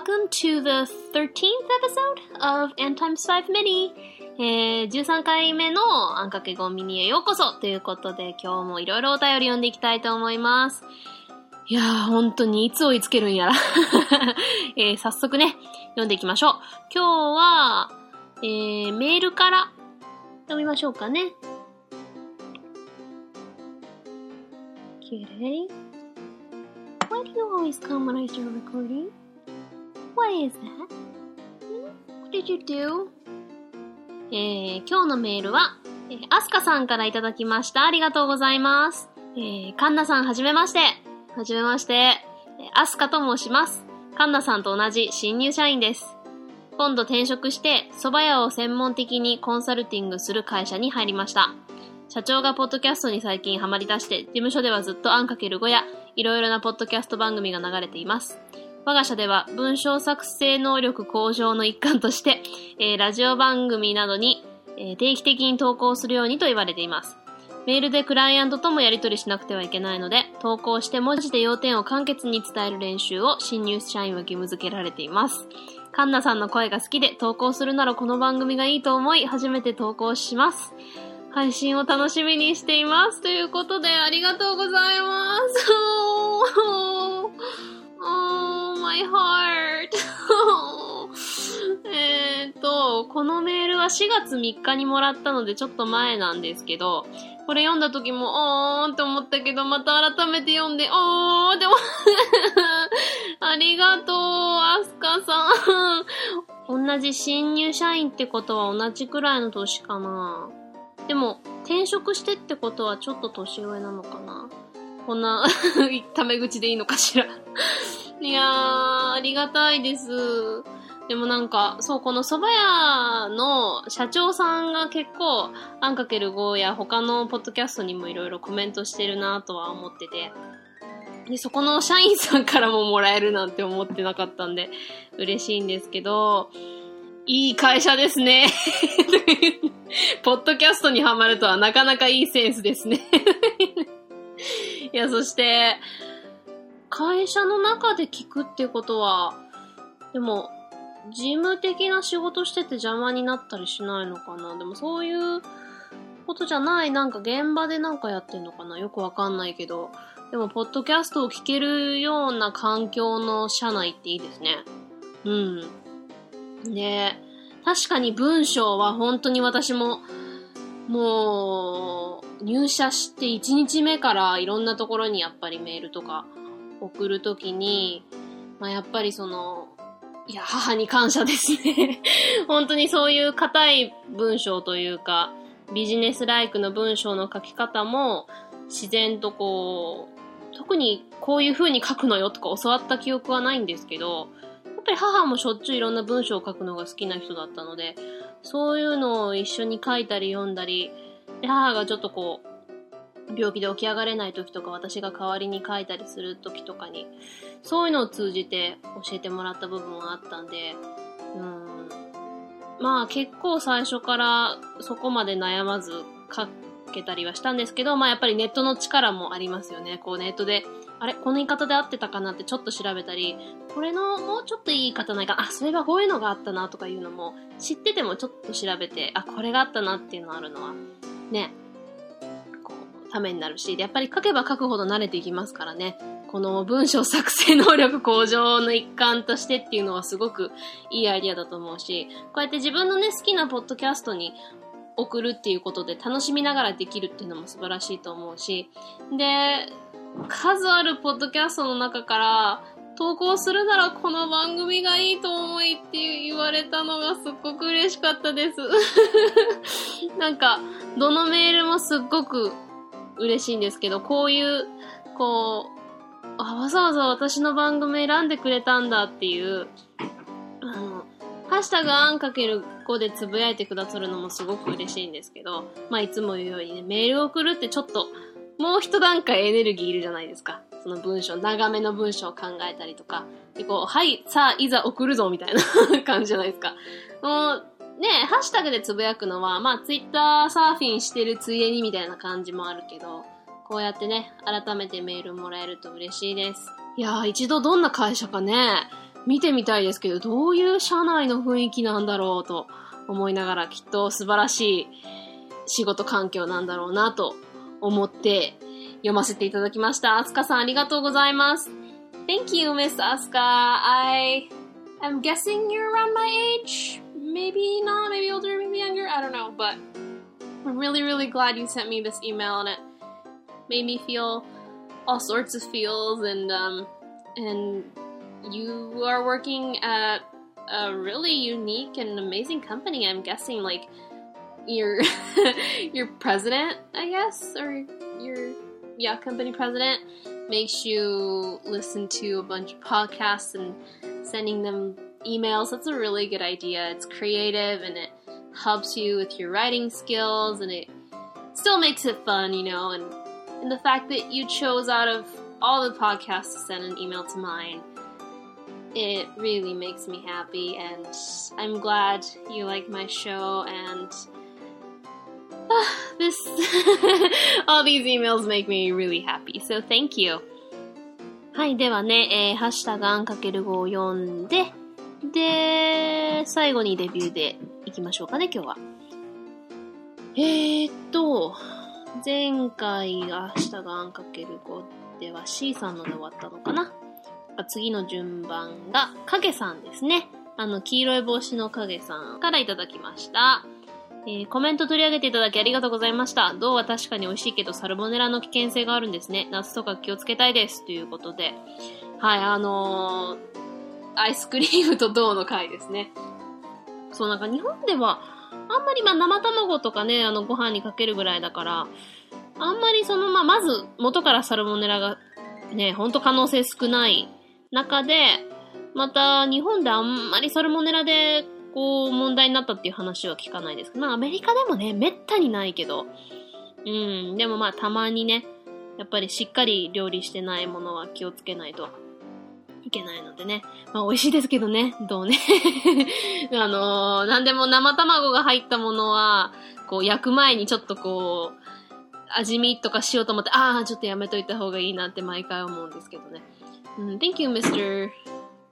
Welcome to the 13th episode of N times 5 Mini! えー、13回目のあんかけごミニへようこそということで今日もいろいろお便り読んでいきたいと思います。いやー、本当にいつ追いつけるんやら、えー。早速ね、読んでいきましょう。今日は、えー、メールから読みましょうかね。Okay. Why do you always come when I start recording? Why is that? What did you do? えー、今日のメールは、えー、アスカさんからいただきました。ありがとうございます。えー、カンナさんはじめまして。はじめまして。えー、アスカと申します。カンナさんと同じ新入社員です。今度転職して、蕎麦屋を専門的にコンサルティングする会社に入りました。社長がポッドキャストに最近ハマり出して、事務所ではずっとあんかける語や、いろいろなポッドキャスト番組が流れています。我が社では文章作成能力向上の一環として、えー、ラジオ番組などに、えー、定期的に投稿するようにと言われています。メールでクライアントともやり取りしなくてはいけないので、投稿して文字で要点を簡潔に伝える練習を新入社員は義務付けられています。カンナさんの声が好きで投稿するならこの番組がいいと思い、初めて投稿します。配信を楽しみにしています。ということで、ありがとうございます。Oh, my heart. えっと、このメールは4月3日にもらったのでちょっと前なんですけど、これ読んだ時も、おーんって思ったけど、また改めて読んで、おーって思 ありがとう、アスカさん。同じ新入社員ってことは同じくらいの年かな。でも、転職してってことはちょっと年上なのかなこんな、タメ口でいいのかしら いやー、ありがたいです。でもなんか、そう、この蕎麦屋の社長さんが結構、あんかける5や他のポッドキャストにもいろいろコメントしてるなとは思ってて、で、そこの社員さんからももらえるなんて思ってなかったんで、嬉しいんですけど、いい会社ですね。ポッドキャストにハマるとはなかなかいいセンスですね。いや、そして、会社の中で聞くっていうことは、でも、事務的な仕事してて邪魔になったりしないのかな？でもそういうことじゃない、なんか現場でなんかやってんのかな？よくわかんないけど。でも、ポッドキャストを聞けるような環境の社内っていいですね。うん。ね確かに文章は本当に私も、もう、入社して1日目からいろんなところにやっぱりメールとか送るときに、まあやっぱりその、いや、母に感謝ですね。本当にそういう硬い文章というか、ビジネスライクの文章の書き方も、自然とこう、特にこういう風に書くのよとか教わった記憶はないんですけど、やっぱり母もしょっちゅういろんな文章を書くのが好きな人だったので、そういうのを一緒に書いたり読んだり、母がちょっとこう、病気で起き上がれない時とか私が代わりに書いたりする時とかに、そういうのを通じて教えてもらった部分があったんで、うん。まあ結構最初からそこまで悩まず書けたりはしたんですけど、まあやっぱりネットの力もありますよね。こうネットで、あれ？この言い方で合ってたかな？ってちょっと調べたり、これのもうちょっといい言い方ないか、あ、そういえばこういうのがあったなとかいうのも、知っててもちょっと調べて、あ、これがあったなっていうのあるのは、ね、こう、ためになるし、で、やっぱり書けば書くほど慣れていきますからね。この文章作成能力向上の一環としてっていうのはすごくいいアイディアだと思うし、こうやって自分のね、好きなポッドキャストに送るっていうことで楽しみながらできるっていうのも素晴らしいと思うし、で、数あるポッドキャストの中から、投稿するならこの番組がいいと思いって言われたのがすっごく嬉しかったです。なんか、どのメールもすっごく嬉しいんですけど、こういう、こう、あ、わざわざ私の番組選んでくれたんだっていう、ハッシュタグあんかける5でつぶやいてくださるのもすごく嬉しいんですけど、まあいつも言うようにね、メールを送るってちょっと、もう一段階エネルギーいるじゃないですか。その文章、長めの文章を考えたりとか。で、こう、はい、さあ、いざ送るぞ、みたいな 感じじゃないですか。もう、ね、ハッシュタグでつぶやくのは、まあ、ツイッターサーフィンしてるついでにみたいな感じもあるけど、こうやってね、改めてメールもらえると嬉しいです。いやー、一度どんな会社かね、見てみたいですけど、どういう社内の雰囲気なんだろうと思いながら、きっと素晴らしい仕事環境なんだろうなと思って読ませていただきました。アスカさんありがとうございます。Thank you, Miss Asuka. I am guessing you're around my age. Maybe not, maybe older, maybe younger. I don't know, but I'm really, really glad you sent me this email and it made me feel all sorts of feels and um and you are working at a really unique and amazing company. I'm guessing like your your president, I guess, or your yeah, company president makes you listen to a bunch of podcasts and sending them emails. That's a really good idea. It's creative and it helps you with your writing skills and it still makes it fun, you know, and and the fact that you chose out of all the podcasts to send an email to mine it really makes me happy and I'm glad you like my show and uh, this all these emails make me really happy so thank you はいではね、えー、ハッシュタグアンかける5を読んでで最後にレビューでいきましょうかね今日はえー、っと前回がハッシュタグアンかける5では C さんので終わったのかな次の順番が、影さんですね。あの、黄色い帽子の影さんからいただきました。えー、コメント取り上げていただきありがとうございました。銅は確かに美味しいけど、サルモネラの危険性があるんですね。夏とか気をつけたいです。ということで。はい、あのー、アイスクリームと銅の回ですね。そう、なんか日本では、あんまりまあ生卵とかね、あのご飯にかけるぐらいだから、あんまりそのまあまず元からサルモネラがね、ほんと可能性少ない中で、また日本であんまりサルモネラでこう問題になったっていう話は聞かないですけど。まあアメリカでもね、めったにないけど、うん、でもまあたまにね、やっぱりしっかり料理してないものは気をつけないといけないのでね。まあ美味しいですけどね、どうね。あのー、なんでも生卵が入ったものは、こう焼く前にちょっとこう、味見とかしようと思って、ああ、ちょっとやめといた方がいいなって毎回思うんですけどね。Mm, thank you, Mr.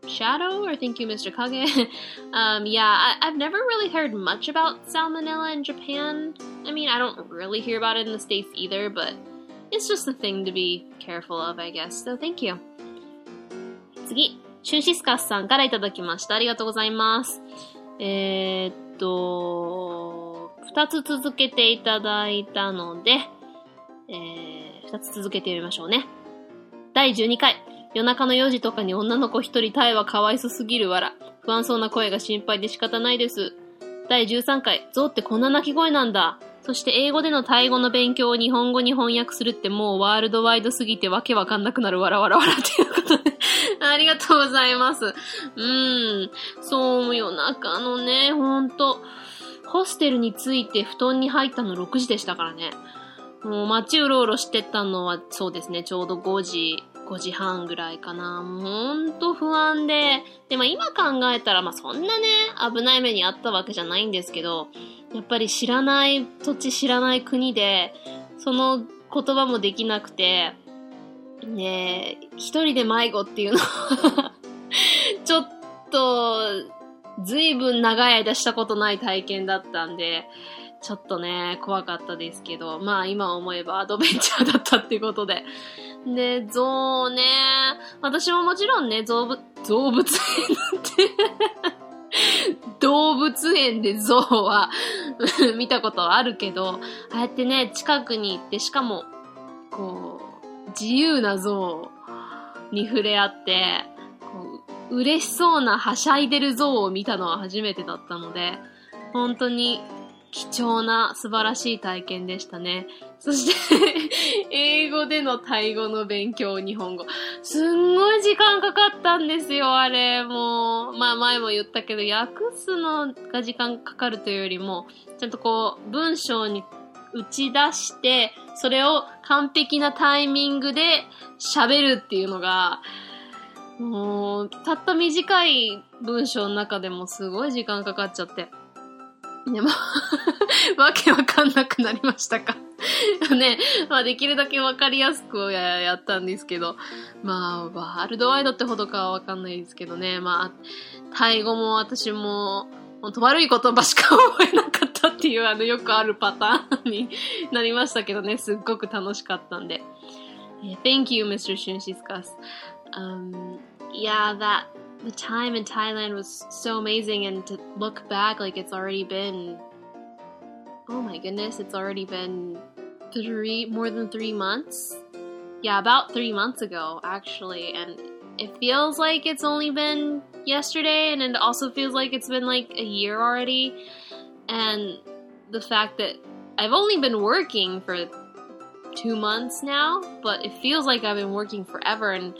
Shadow, or thank you, Mr. Kage. um, yeah, I, have never really heard much about salmonella in Japan. I mean, I don't really hear about it in the States either, but it's just a thing to be careful of, I guess. So thank you. 次、シュンシスカスさんからいただきました。ありがとうございます。えー、っと、二つ続けていただいたので、えー、二つ続けてみましょうね。第12回、 夜中の4時とかに女の子一人タイはかわいそすぎるわら。不安そうな声が心配で仕方ないです。第13回、ゾウってこんな鳴き声なんだ。そして英語でのタイ語の勉強を日本語に翻訳するってもうワールドワイドすぎてわけわかんなくなるわらわらわらっていうことで ありがとうございます。うーん。そう、夜中のね、ほんと。ホステルに着いて布団に入ったの6時でしたからね。もう街うろうろしてたのはそうですね、ちょうど5時5時半ぐらいかな。ほんと不安で。でも今考えたら、まあそんなね、危ない目にあったわけじゃないんですけど、やっぱり知らない土地、知らない国で、その言葉もできなくて、ね一人で迷子っていうのは ちょっと、ずいぶん長い間したことない体験だったんで、ちょっとね、怖かったですけど、まあ今思えばアドベンチャーだったっていうことで、で、象ね。私ももちろんね、動物、動物園なんて 動物園で象は 見たことはあるけど、ああやってね、近くに行って、しかも、こう、自由な象に触れ合って、こう嬉しそうなはしゃいでる象を見たのは初めてだったので、本当に貴重な素晴らしい体験でしたね。そして英語でのタイ語の勉強、日本語。すんごい時間かかったんですよ、あれ。もう、まあ前も言ったけど、訳すのが時間かかるというよりも、ちゃんとこう、文章に打ち出して、それを完璧なタイミングで喋るっていうのが、もう、たった短い文章の中でもすごい時間かかっちゃって。でも わけわかんなくなりましたか？ね、まあできるだけわかりやすくやったんですけど、まあ、ワールドワイドってほどかはわかんないですけどね、まあ、タイ語も私も、本当悪い言葉しか覚えなかったっていうあのよくあるパターンに なりましたけどね、すっごく楽しかったんで。Thank you, Mr. Shunshiskas. Um, yeah, that the time in Thailand was so amazing, and to look back, like it's already been oh my goodness, it's already been three more than three months. Yeah, about three months ago, actually, and it feels like it's only been yesterday, and it also feels like it's been like a year already. And the fact that I've only been working for two months now, but it feels like I've been working forever. And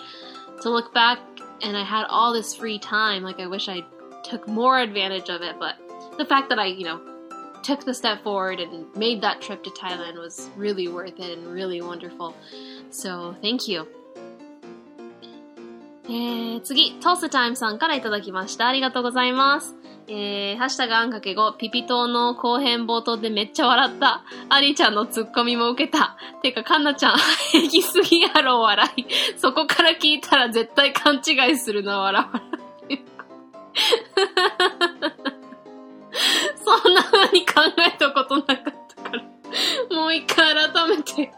to look back and I had all this free time, like I wish I took more advantage of it. But the fact that I, you know, took the step forward and made that trip to Thailand was really worth it and really wonderful. So thank you. えー、次、トースタイムさんからいただきました。ありがとうございます。 えー、ハッシュタグあんかけ5、ピピ島の後編冒頭でめっちゃ笑った。アリちゃんのツッコミも受けた。てか、カンナちゃん、平気すぎやろ、笑い。そこから聞いたら絶対勘違いするな、笑わそんな風に考えたことなかったから。もう一回改めて、こ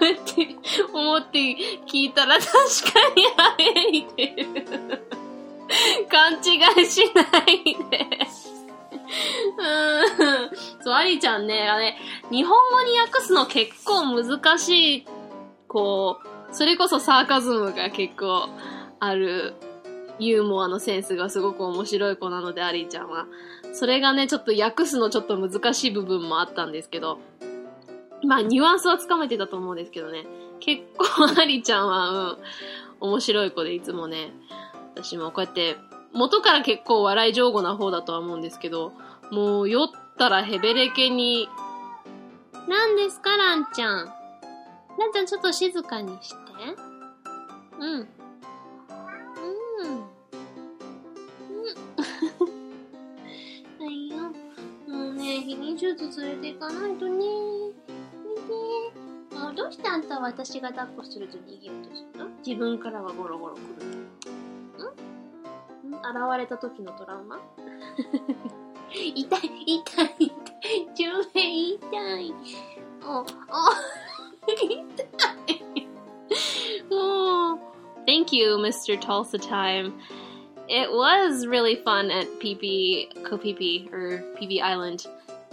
うやって思って聞いたら確かに早いで。勘違いしないで。うん。そう、アリちゃんね、あれ、日本語に訳すの結構難しい、こう、それこそサーカズムが結構あるユーモアのセンスがすごく面白い子なので、アリーちゃんは。それがね、ちょっと訳すのちょっと難しい部分もあったんですけど、まあ、ニュアンスはつかめてたと思うんですけどね。結構、アリちゃんは、うん、面白い子でいつもね、私もこうやって、元から結構笑い上手な方だとは思うんですけど、もう酔ったらヘベレケに、何ですか、ランちゃん。ランちゃんちょっと静かにして。うん。うん。はいよ。もうね、避妊手術連れて行かないとね。見て。もうどうしてあんたは私が抱っこすると逃げようとするの？自分からはゴロゴロ来る。んん現れた時のトラウマ痛い、痛い、痛い。10円痛い。お、お、痛い。もう、Thank you, Mr. Tulsa Time. It was really fun at PP, Kopipi, or PP Island.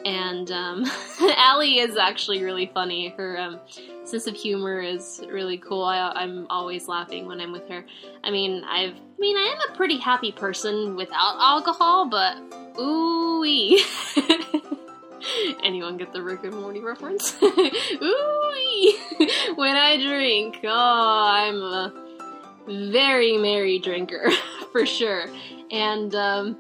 And um, Allie is actually really funny. Her um, sense of humor is really cool. I, am always laughing when I'm with her. I mean, I've, I mean, I am a pretty happy person without alcohol, but ooh Anyone get the Rick and Morty reference? ooh When I drink, oh, I'm a very merry drinker for sure. And um,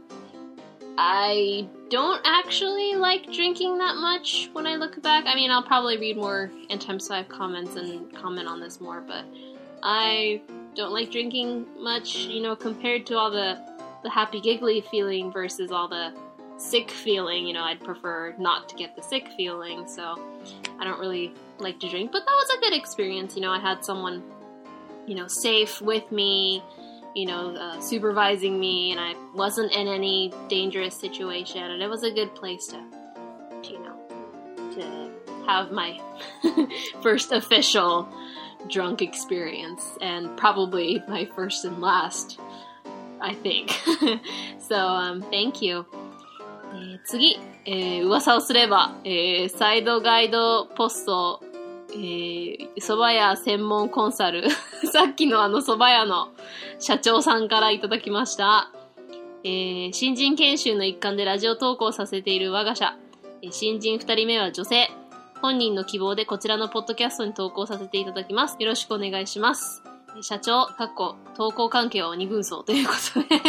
I don't actually like drinking that much when I look back. I mean, I'll probably read more 5 comments and comment on this more, but I don't like drinking much, you know, compared to all the, the happy giggly feeling versus all the sick feeling. You know, I'd prefer not to get the sick feeling, so I don't really like to drink. But that was a good experience. You know, I had someone, you know, safe with me you know, uh, supervising me, and I wasn't in any dangerous situation, and it was a good place to, to you know, to have my first official drunk experience, and probably my first and last, I think. so, um, thank you. えー、次、えー、噂をすれば、えー、サイドガイドポスト えー、蕎麦屋専門コンサル。さっきのあの蕎麦屋の社長さんからいただきました。えー、新人研修の一環でラジオ投稿させている我が社。新人二人目は女性。本人の希望でこちらのポッドキャストに投稿させていただきます。よろしくお願いします。社長、かっこ、投稿関係は二軍層ということで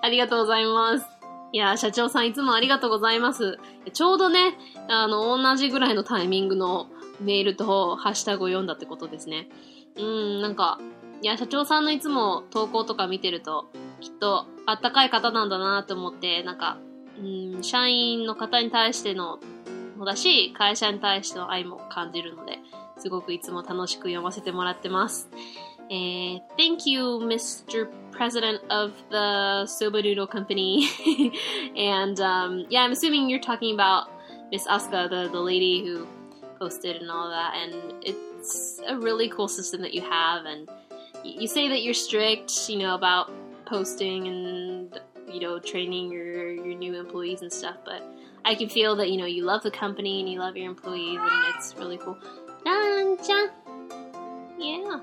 ありがとうございます。いや社長さんいつもありがとうございます。ちょうどね、あの、同じぐらいのタイミングのメールとハッシュタグを読んだってことですね。うん、なんか、いや、社長さんのいつも投稿とか見てると、きっとあったかい方なんだなと思って、なんか、うん、社員の方に対しての、もだし、会社に対しての愛も感じるので、すごくいつも楽しく読ませてもらってます。えー、Thank you, Mr. President of the Sobadoodle Company. and um, yeah, I'm assuming you're talking about Miss Asuka, the, the lady who posted and all that, and it's a really cool system that you have. And you say that you're strict, you know, about posting and you know training your your new employees and stuff, but I can feel that you know you love the company and you love your employees, and it's really cool. Nanja, yeah,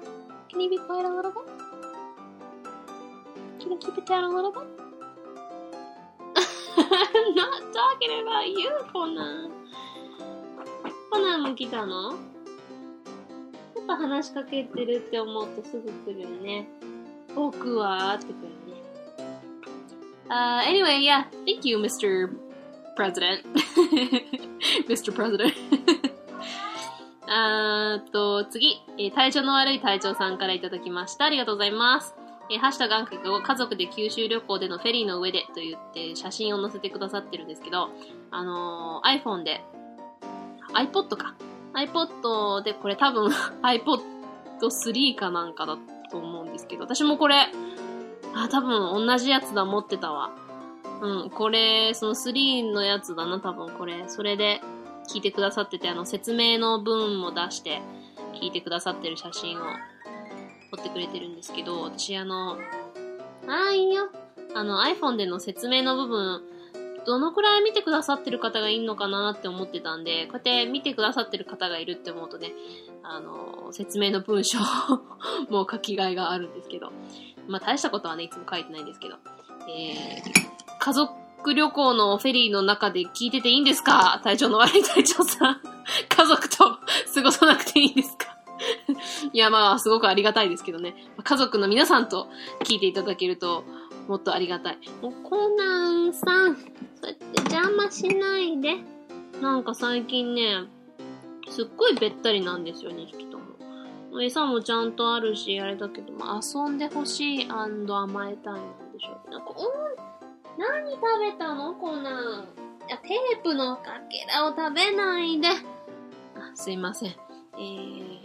can you be quiet a little bit? Can you keep it down a little bit? I'm not talking about you, Conan. コナンも来たの？ちょっと話しかけてるって思うとすぐ来るよね。僕はって来るね。Uh, anyway, yeah, thank you, Mr. President. Mr. President. あ と、次、えー、体調の悪い隊長さんからいただきました。ありがとうございます。えー、ハッシュタグアンケートを家族で九州旅行でのフェリーの上でと言って写真を載せてくださってるんですけど、あのー、iPhone で、iPod か。iPod で、これ多分 iPod 3かなんかだと思うんですけど、私もこれ、あ、多分同じやつだ、持ってたわ。うん、これ、その3のやつだな、多分これ。それで、聞いてくださってて、あの、説明の文も出して、聞いてくださってる写真を撮ってくれてるんですけど、私あの、あーいいよ。あの iPhone での説明の部分、どのくらい見てくださってる方がいるのかなって思ってたんで、こうやって見てくださってる方がいるって思うとね、あの、説明の文章 もう書き換えがあるんですけど、まあ大したことはね、いつも書いてないんですけど、えー、家族旅行のフェリーの中で聞いてていいんですか？体調の悪い隊長さん。家族と過ごさなくていいんですか？いや、まあ、すごくありがたいですけどね。家族の皆さんと聞いていただけると、もっとありがたい。もうコナンさん、そうやって邪魔しないで。なんか最近ね、すっごいべったりなんですよ、ね2匹とも。餌もちゃんとあるし、あれだけど、まあ、遊んでほしい甘えたいなんでしょう。なんか、うん何食べたの？コナン。いや、テープのかけらを食べないで。あ、すいません。えー、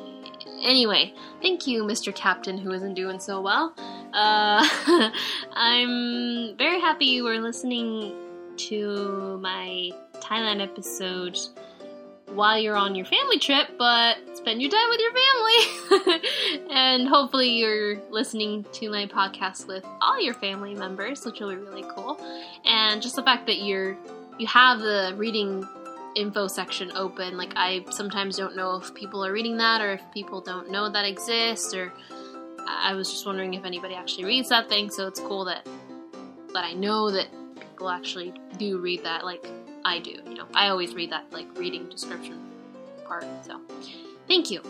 anyway, thank you, Mr. Captain, who isn't doing so well. Uh, I'm very happy you were listening to my Thailand episode while you're on your family trip, but spend your time with your family. and hopefully you're listening to my podcast with all your family members, which will be really cool. And just the fact that you're you have the reading info section open, like I sometimes don't know if people are reading that or if people don't know that exists or I was just wondering if anybody actually reads that thing, so it's cool that that I know that people actually do read that like I do. You know, I always read that like reading description part. So, thank you.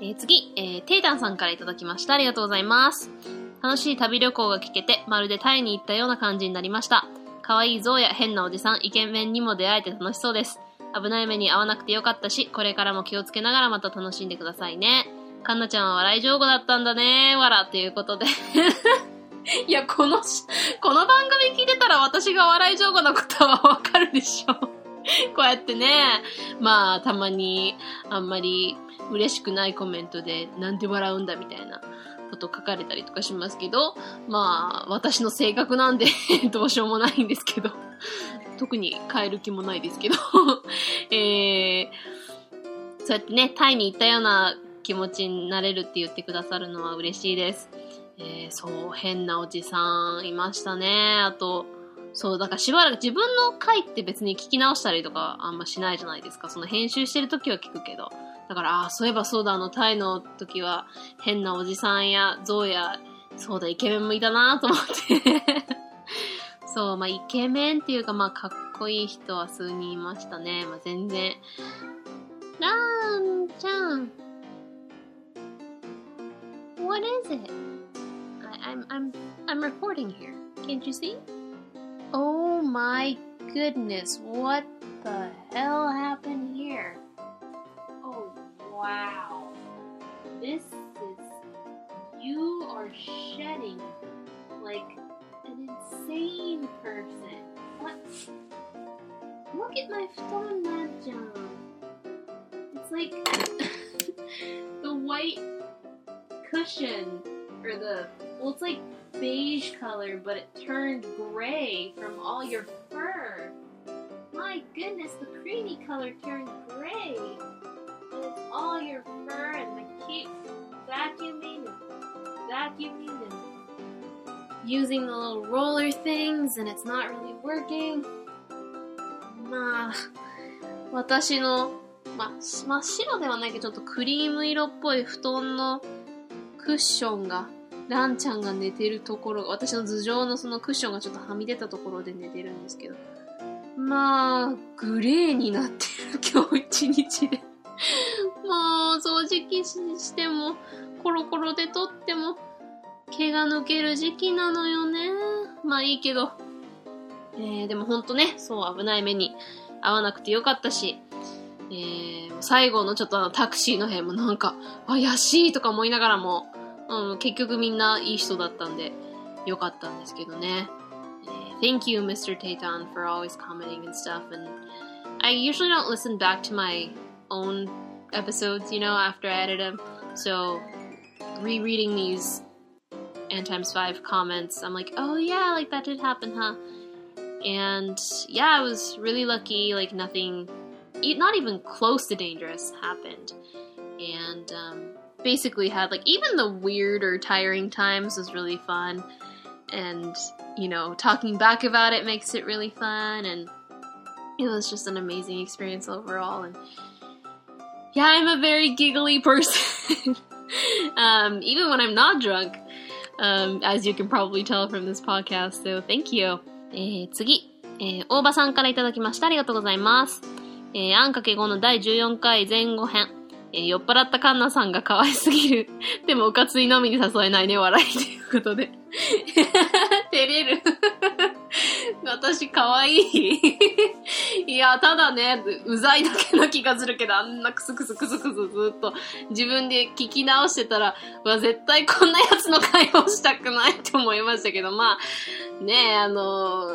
えー、次、えー、テイタンさんからいただきました。ありがとうございます。楽しい旅旅行が聞けて、まるでタイに行ったような感じになりました。可愛い像や変なおじさん、イケメンにも出会えて楽しそうです。危ない目に遭わなくてよかったし、これからも気をつけながらまた楽しんでくださいね。かんなちゃんは笑い上手だったんだねわら、ということでいや、このこの番組聞いてたら私が笑い上手なことはわかるでしょ。こうやってね、まあ、たまに、あんまり嬉しくないコメントで、なんで笑うんだみたいなこと書かれたりとかしますけど、まあ、私の性格なんで どうしようもないんですけど、特に変える気もないですけどえー、そうやってね、タイに行ったような気持ちになれるって言ってくださるのは嬉しいです。えー、そう、変なおじさんいましたね。あと、そう、だからしばらく自分の回って別に聞き直したりとかあんましないじゃないですか。その編集してる時は聞くけど。だから、ああ、そういえばそうだ、あの、タイの時は変なおじさんやゾウや、そうだ、イケメンもいたなと思って そう、まあ、イケメンっていうか、まあ、かっこいい人は数人いましたね。まあ、全然。ラーンちゃん。What is it? I'm I'm I'm reporting here. Can't you see? Oh my goodness, what the hell happened here? Oh wow. This is you are shedding like an insane person. What look at my futon, Nan-chan. It's like the white cushion, or the, well, it's like beige color, but it turned gray from all your fur. My goodness, the creamy color turned gray. And it's all your fur, and I keep vacuuming and vacuuming and using the little roller things, and it's not really working. まあ、私の、まあ、真っ白ではないけど、ちょっとクリーム色っぽい布団のクッションが、ランちゃんが寝てるところ、私の頭上のそのクッションがちょっとはみ出たところで寝てるんですけど、まあ、グレーになってる、今日一日で。もう、掃除機しても、コロコロで取っても、毛が抜ける時期なのよね。まあいいけど。えー、でもほんとね、そう危ない目に遭わなくてよかったし、えー、最後のちょっとあのタクシーの辺もなんか、怪しいとか思いながらも、うん、結局みんないい人だったんで、よかったんですけどね。えー、Thank you, Mr. Tayton, for always commenting and stuff. And I usually don't listen back to my own episodes, you know, after I edit them. So, rereading these n times 5 comments, I'm like, oh yeah, like that did happen, huh? And yeah, I was really lucky, like nothing, not even close to dangerous happened. And um, basically had like even the weird or tiring times was really fun. And, you know, talking back about it makes it really fun. And it was just an amazing experience overall. And yeah, I'm a very giggly person. um, even when I'm not drunk, um, as you can probably tell from this podcast. So thank you. えー、次、えー、大場さんからいただきました。ありがとうございます。えー、あんかけ5の第14回前後編。 えー、酔っ払ったカンナさんが可愛すぎる。でも、おかついのみに誘えないね、笑いということで。照れる。私可愛いいや、ただね、うざいだけな気がするけど、あんなクスクスクスクスずっと自分で聞き直してたら、わ、絶対こんなやつの会話をしたくないって思いましたけど、まあ、ねえ、あの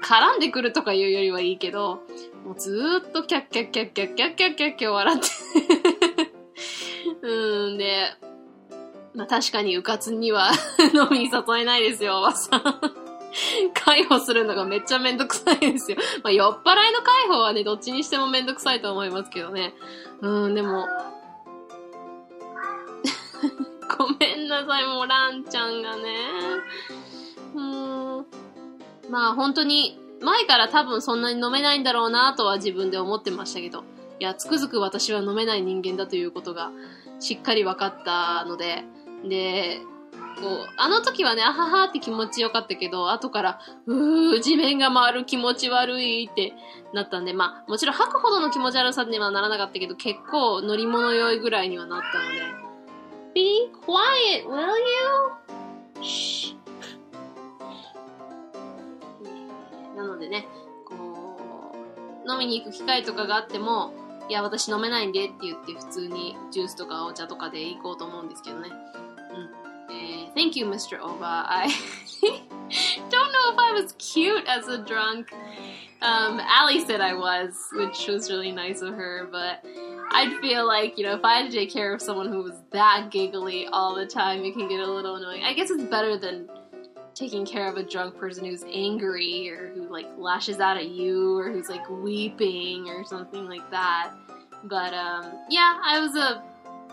絡んでくるとかいうよりはいいけど、もうずーっとキャッキャッキャッキャッキャッキャッキャッキャ笑ってうんで、まあ確かにうかつには 飲みに誘えないですよ、おばさん。介抱するのがめっちゃめんどくさいですよ。まあ、酔っ払いの介抱はね、どっちにしてもめんどくさいと思いますけどね。うん、でも、ごめんなさい、もうランちゃんがね。うん。まあ本当に、前から多分そんなに飲めないんだろうなとは自分で思ってましたけど、いや、つくづく私は飲めない人間だということがしっかり分かったので、で、こう、あの時はね、あははって気持ちよかったけど、後から、うー、地面が回る気持ち悪いってなったんで、まあ、もちろん吐くほどの気持ち悪さにはならなかったけど、結構乗り物酔いぐらいにはなったので。Be quiet, will you? なのでね、こう、飲みに行く機会とかがあっても、いや、私飲めないんでって言って普通にジュースとかお茶とかで行こうと思うんですけどね。Thank you, Mr. Oba. I don't know if I was cute as a drunk. Um, Allie said I was, which was really nice of her, but I'd feel like, you know, if I had to take care of someone who was that giggly all the time, it can get a little annoying. I guess it's better than taking care of a drunk person who's angry or who like lashes out at you or who's like weeping or something like that. But um, yeah, I was a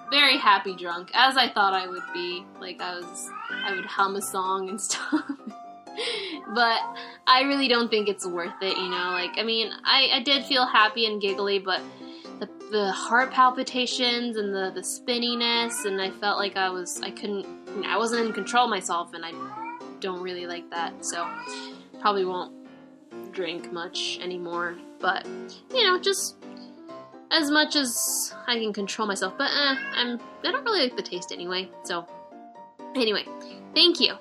very happy drunk, as I thought I would be. Like I was, I would hum a song and stuff. but I really don't think it's worth it, you know. Like I mean, I, I did feel happy and giggly, but the the heart palpitations and the the spinniness, and I felt like I was I couldn't I wasn't in control myself, and I don't really like that. So probably won't drink much anymore. But you know, just as much as I can control myself, but eh, I'm I don't really like the taste anyway. So anyway, thank you.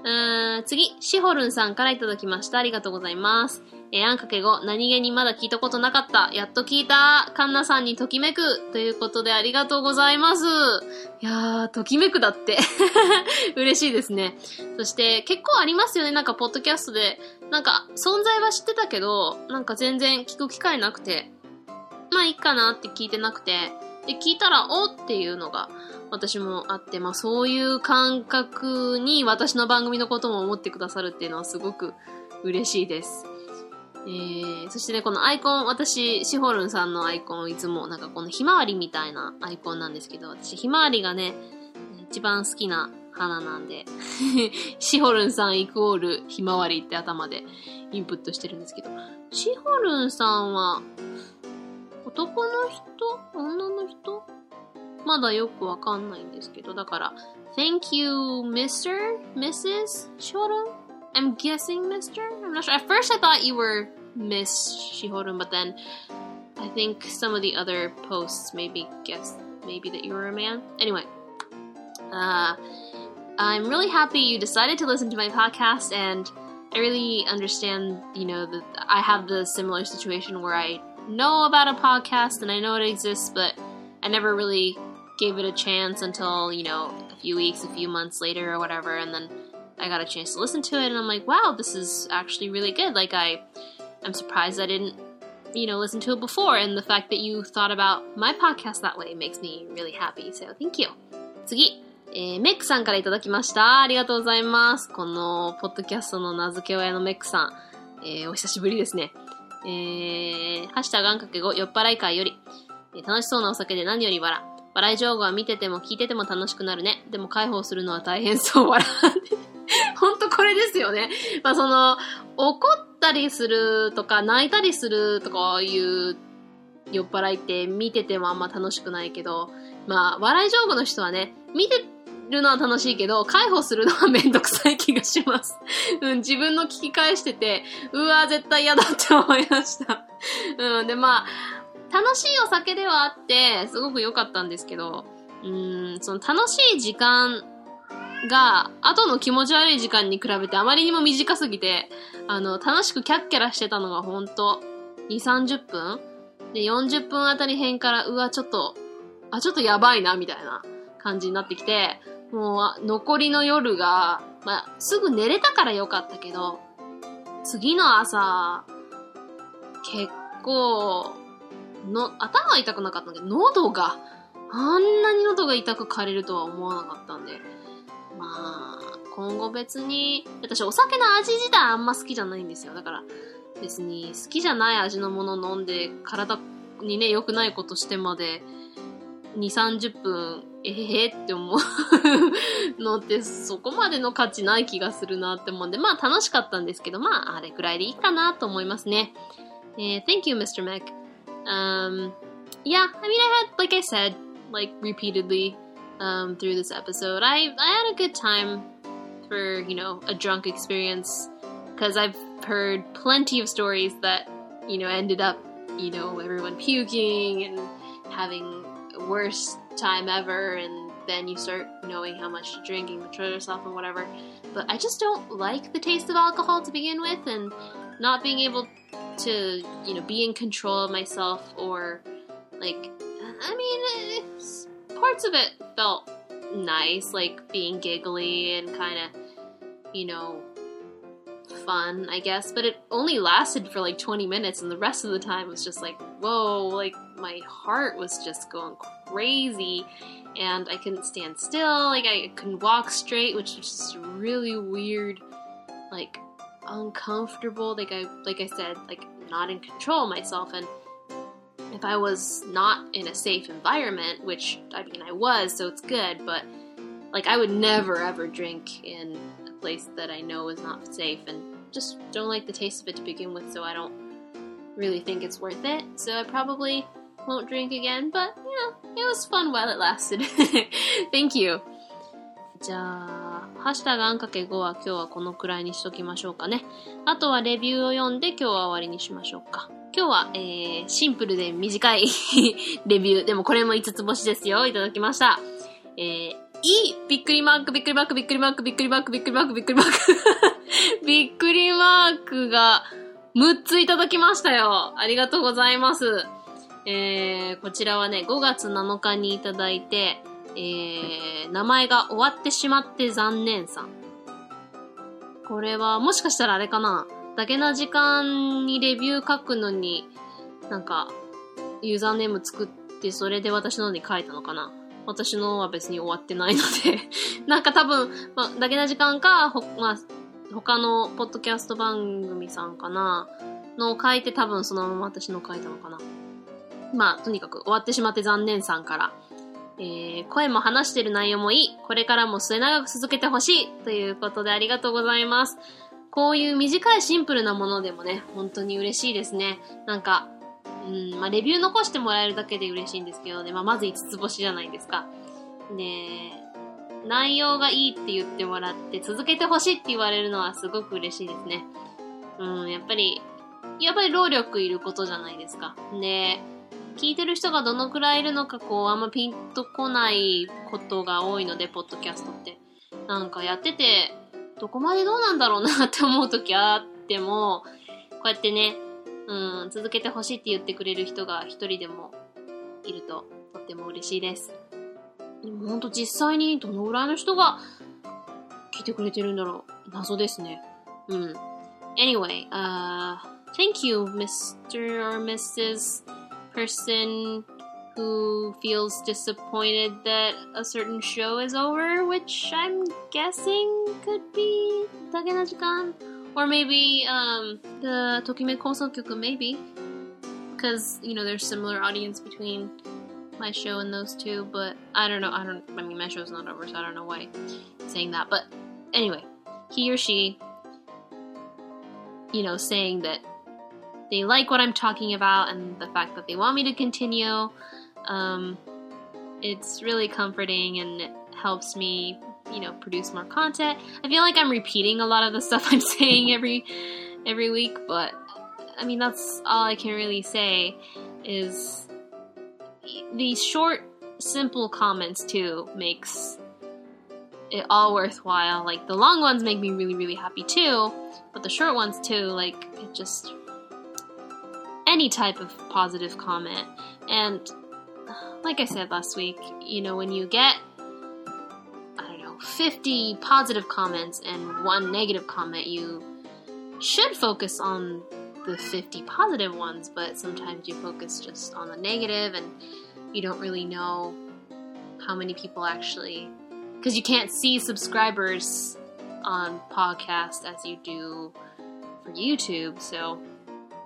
うーん、次、シホルンさんからいただきました。ありがとうございます。 えー、あんかけ語、何気にまだ聞いたことなかった。やっと聞いた。カンナさんにときめく。ということでありがとうございます。いやー、ときめくだって。嬉しいですね。そして、結構ありますよね。なんか、ポッドキャストで。なんか、存在は知ってたけど、なんか全然聞く機会なくて。まあ、いいかなって聞いてなくて。で、聞いたら、おっていうのが、私もあって、まあそういう感覚に私の番組のことも思ってくださるっていうのはすごく嬉しいです。えー、そしてね、このアイコン、私、シホルンさんのアイコン、いつもなんかこのひまわりみたいなアイコンなんですけど、私、ひまわりがね、一番好きな花なんで、シホルンさんイコールひまわりって頭でインプットしてるんですけど、シホルンさんは、男の人？女の人？まだよくわかんないんですけど、だから、Thank you, Mr. Mrs. Shihorun? I'm guessing Mr. I'm not sure. At first I thought you were Miss Shihorun, but then I think some of the other posts maybe guessed maybe that you were a man. Anyway, uh, I'm really happy you decided to listen to my podcast, and I really understand, you know, that I have the similar situation where I know about a podcast and I know it exists, but I never really gave it a chance until, you know, a few weeks, a few months later or whatever, and then I got a chance to listen to it and I'm like, wow, this is actually really good. Like I I'm surprised I didn't, you know, listen to it before and the fact that you thought about my podcast that way makes me really happy. So thank you. 次。えー、メックさんからいただきました。ありがとうございます。この、ポッドキャストの名付け親のメックさん。えー、お久しぶりですね。えー、ハッシュタグあんかけ語酔っ払い会より、えー楽しそうなお酒で何より笑。笑い上手は見てても聞いてても楽しくなるね。でも解放するのは大変そう。笑って。ほんとこれですよね。まあその、怒ったりするとか泣いたりするとかいう酔っ払いって見ててもあんま楽しくないけど、まあ笑い上手の人はね、見てるのは楽しいけど、解放するのはめんどくさい気がします。うん、自分の聞き返してて、うわ絶対嫌だって思いました。うん、でまあ、楽しいお酒ではあって、すごく良かったんですけど、うん、その楽しい時間が、後の気持ち悪い時間に比べてあまりにも短すぎて、あの、楽しくキャッキャラしてたのがほんと、2、30分？で、40分あたり辺から、うわ、ちょっと、あ、ちょっとやばいな、みたいな感じになってきて、もう、残りの夜が、まあ、すぐ寝れたからよかったけど、次の朝、結構、の、頭痛くなかったんだけど、喉が、あんなに喉が痛く枯れるとは思わなかったんで、まあ、今後別に、私お酒の味自体あんま好きじゃないんですよ。だから、別に好きじゃない味のもの飲んで、体にね、良くないことしてまで、2、30分、えへへって思うのって、そこまでの価値ない気がするなって思うんで、まあ楽しかったんですけど、まああれくらいでいいかなと思いますね。えー thank you, Mr. Mac. Um, yeah, I mean, I had, like I said, like repeatedly um, through this episode, I I had a good time for you know a drunk experience because I've heard plenty of stories that you know ended up you know everyone puking and having worst time ever and then you start knowing how much to drink and control yourself and whatever. But i just don't like the taste of alcohol to begin with and not being able to you know be in control of myself or like i mean parts of it felt nice like being giggly and kind of you know fun, I guess, but it only lasted for like 20 minutes, and the rest of the time was just like, whoa, like my heart was just going crazy, and I couldn't stand still, like I couldn't walk straight, which was just really weird, like uncomfortable, like I, like I said, like not in control myself, and if I was not in a safe environment, which I mean I was, so it's good, but like I would never ever drink in a place that I know is not safe and just don't like the taste of it to begin with, so I don't really think it's worth it. So I probably won't drink again, but you know, it was fun while it lasted. Thank you. Duh. ハッシュタグあんかけ5は今日はこのくらいにしときましょうかね。あとはレビューを読んで今日は終わりにしましょうか。今日は、えー、シンプルで短い レビュー。でもこれも5つ星ですよ。いただきました。えー、いびっくりマーク、びっくりマーク、びっくりマーク、びっくりマーク、びっくりマーク、びっくりマーク。びっくりマークが6ついただきましたよ。ありがとうございます。えー、こちらはね、5月7日にいただいて、えー、名前が終わってしまって残念さん。これは、もしかしたらあれかな。だけな時間にレビュー書くのに、なんか、ユーザーネーム作って、それで私のに書いたのかな。私のは別に終わってないので。なんか多分、まあ、だけな時間か、ほ、まあ、他のポッドキャスト番組さんかな。のを書いて多分そのまま私の書いたのかな。まあ、とにかく終わってしまって残念さんから、えー、声も話してる内容もいい。これからも末永く続けてほしい。ということでありがとうございます。こういう短いシンプルなものでもね、本当に嬉しいですね。なんか、うん、まあ、レビュー残してもらえるだけで嬉しいんですけどね、まあ、まず5つ星じゃないですか。で、内容がいいって言ってもらって、続けてほしいって言われるのはすごく嬉しいですね。うん、やっぱり、やっぱり労力いることじゃないですか。で、聞いてる人がどのくらいいるのか、こう、あんまピンとこないことが多いので、ポッドキャストって。なんかやってて、どこまでどうなんだろうなって思う時あっても、こうやってね、うん、続けてほしいって言ってくれる人が一人でもいると、とっても嬉しいです。でもほんと実際にどのぐらいの人が聞いてくれてるんだろう。謎ですね。うん。Anyway, uh, thank you, Mr. or Mrs. person who feels disappointed that a certain show is over, which I'm guessing could be Dagenajikan. Or maybe um, the Tokime Koso Kyoku, maybe. Because, you know, there's similar audience between my show and those two, but I don't know. I don't, I mean, my show's not over, so I don't know why I'm saying that. But anyway, he or she, you know, saying that they like what I'm talking about and the fact that they want me to continue. Um, it's really comforting and it helps me, you know, produce more content. I feel like I'm repeating a lot of the stuff I'm saying every every week, but I mean that's all I can really say is these short simple comments too makes it all worthwhile. Like the long ones make me really really happy too, but the short ones too like it just any type of positive comment. And like I said last week, you know, when you get, I don't know, 50 positive comments and one negative comment, you should focus on the 50 positive ones, but sometimes you focus just on the negative and you don't really know how many people actually, because you can't see subscribers on podcast as you do for YouTube, so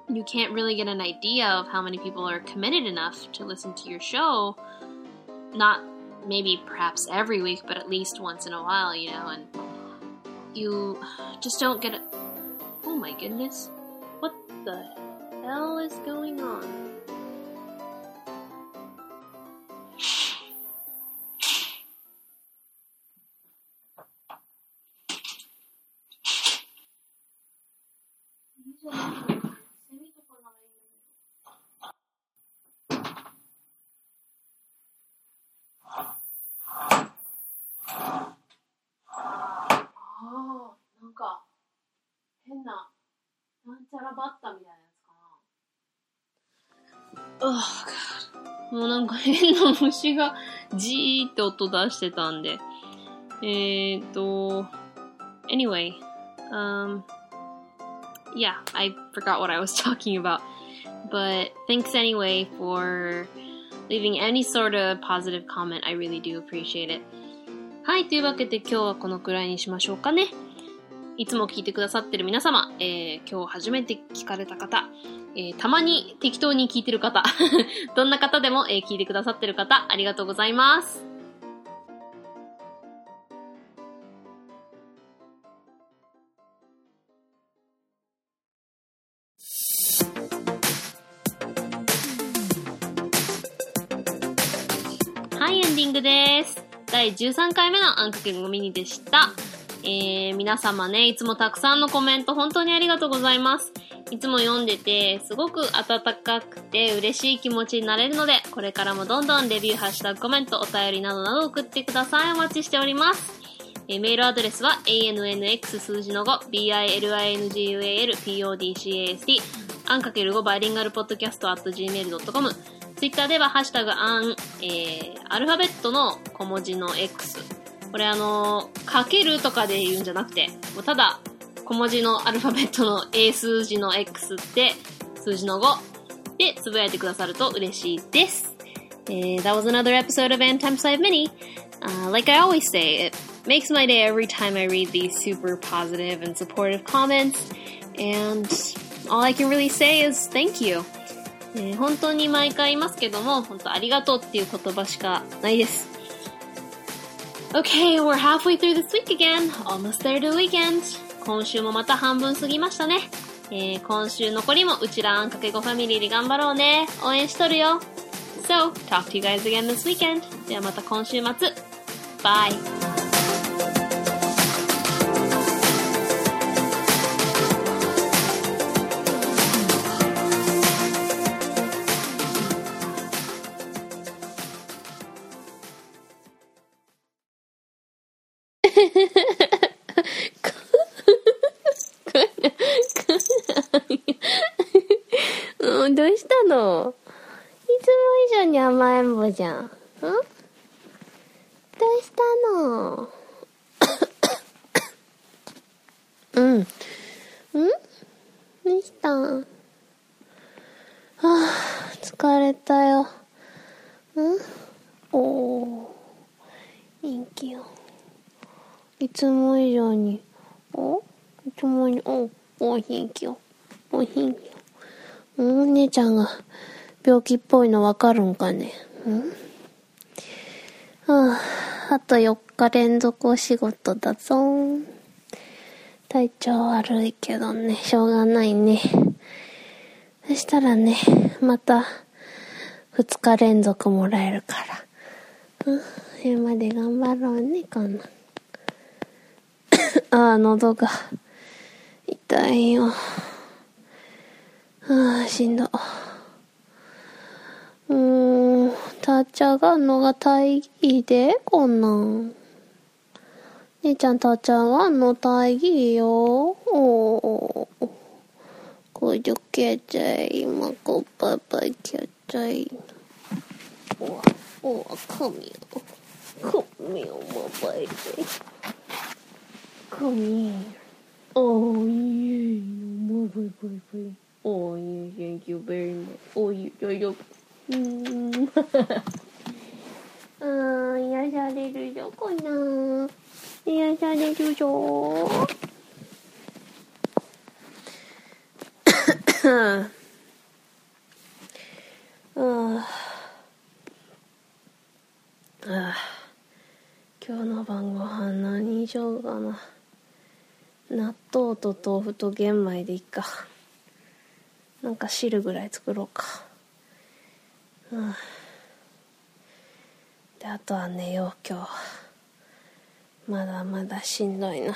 you can't really get an idea of how many people are committed enough to listen to your show. Not maybe perhaps every week, but at least once in a while, you know, and you just don't get it. Oh my goodness. What the hell is going on? ラバッタみたいなやつかな。Oh, God. もうなんか変な虫がじーって音出してたんで。えーと、anyway, um, yeah, I forgot what I was talking about. But thanks anyway for leaving any sort of positive comment. I really do appreciate it. はい、というわけで今日はこのくらいにしましょうかね。いつも聞いてくださってる皆様、えー、今日初めて聞かれた方、えー、たまに適当に聞いてる方、どんな方でも、えー、聞いてくださってる方、ありがとうございます。はい、エンディングです。第13回目のあんかけごミニでした。えー、皆様ね、いつもたくさんのコメント本当にありがとうございます。いつも読んでて、すごく温かくて嬉しい気持ちになれるので、これからもどんどんレビュー、ハッシュタグコメント、お便りなどなど送ってください。お待ちしております。えー、メールアドレスは anx 数字の5 bilingualpodcast アンかける5バイリンガルポッドキャスト at gmail.com ツイッターではハッシュタグアン、えー、アルファベットの小文字の X。これあのー、かけるとかで言うんじゃなくて、もうただ、小文字のアルファベットの A 数字の X って数字の5でつぶやいてくださると嬉しいです。Uh, that was another episode of N Times 5 Mini. Uh, like I always say, it makes my day every time I read these super positive and supportive comments. And all I can really say is thank you. えー、本当に毎回言いますけども、本当ありがとうっていう言葉しかないです。Okay, we're halfway through this week again. Almost there to the weekend. 今週もまた半分過ぎましたね。えー、今週残りもうちらあんかけごファミリーで頑張ろうね。応援しとるよ。So, talk to you guys again this weekend. ではまた今週末。Bye! 甘えん坊じゃん。ん？どうしたの？うん。ん？どうした？んはあ、疲れたよ。ん？おー。元気よ。いつも以上に、お？いつもに、お、お、元気よ。お、元気よ。うん、お姉ちゃんが病気っぽいのわかるんかね？うん？はあ、あと4日連続お仕事だぞ体調悪いけどね、しょうがないね。そしたらね、また2日連続もらえるから。うん、それまで頑張ろうね、かな。ああ、喉が痛いよ。ああ、しんど。うーん、たっちゃがんのが大義で、こんなん。姉ちゃんたっちゃがんの大義よ。おー。こじょけちゃい、まこぱぱきゃちゃい。おわ、おわ、かみよ。かみよ、まばいで。Come here. Oh, yeah. Bye, bye, bye, bye. Oh, yeah, thank you very much. Oh, yeah, yeah, yeah. うん。あー、癒されるよ、こんな。癒されるよ。ああ。今日の晩ご飯何にしようかな。納豆と豆腐と玄米でいいかなんか汁ぐらい作ろうかうん。であとは寝よう今日。まだまだしんどいな。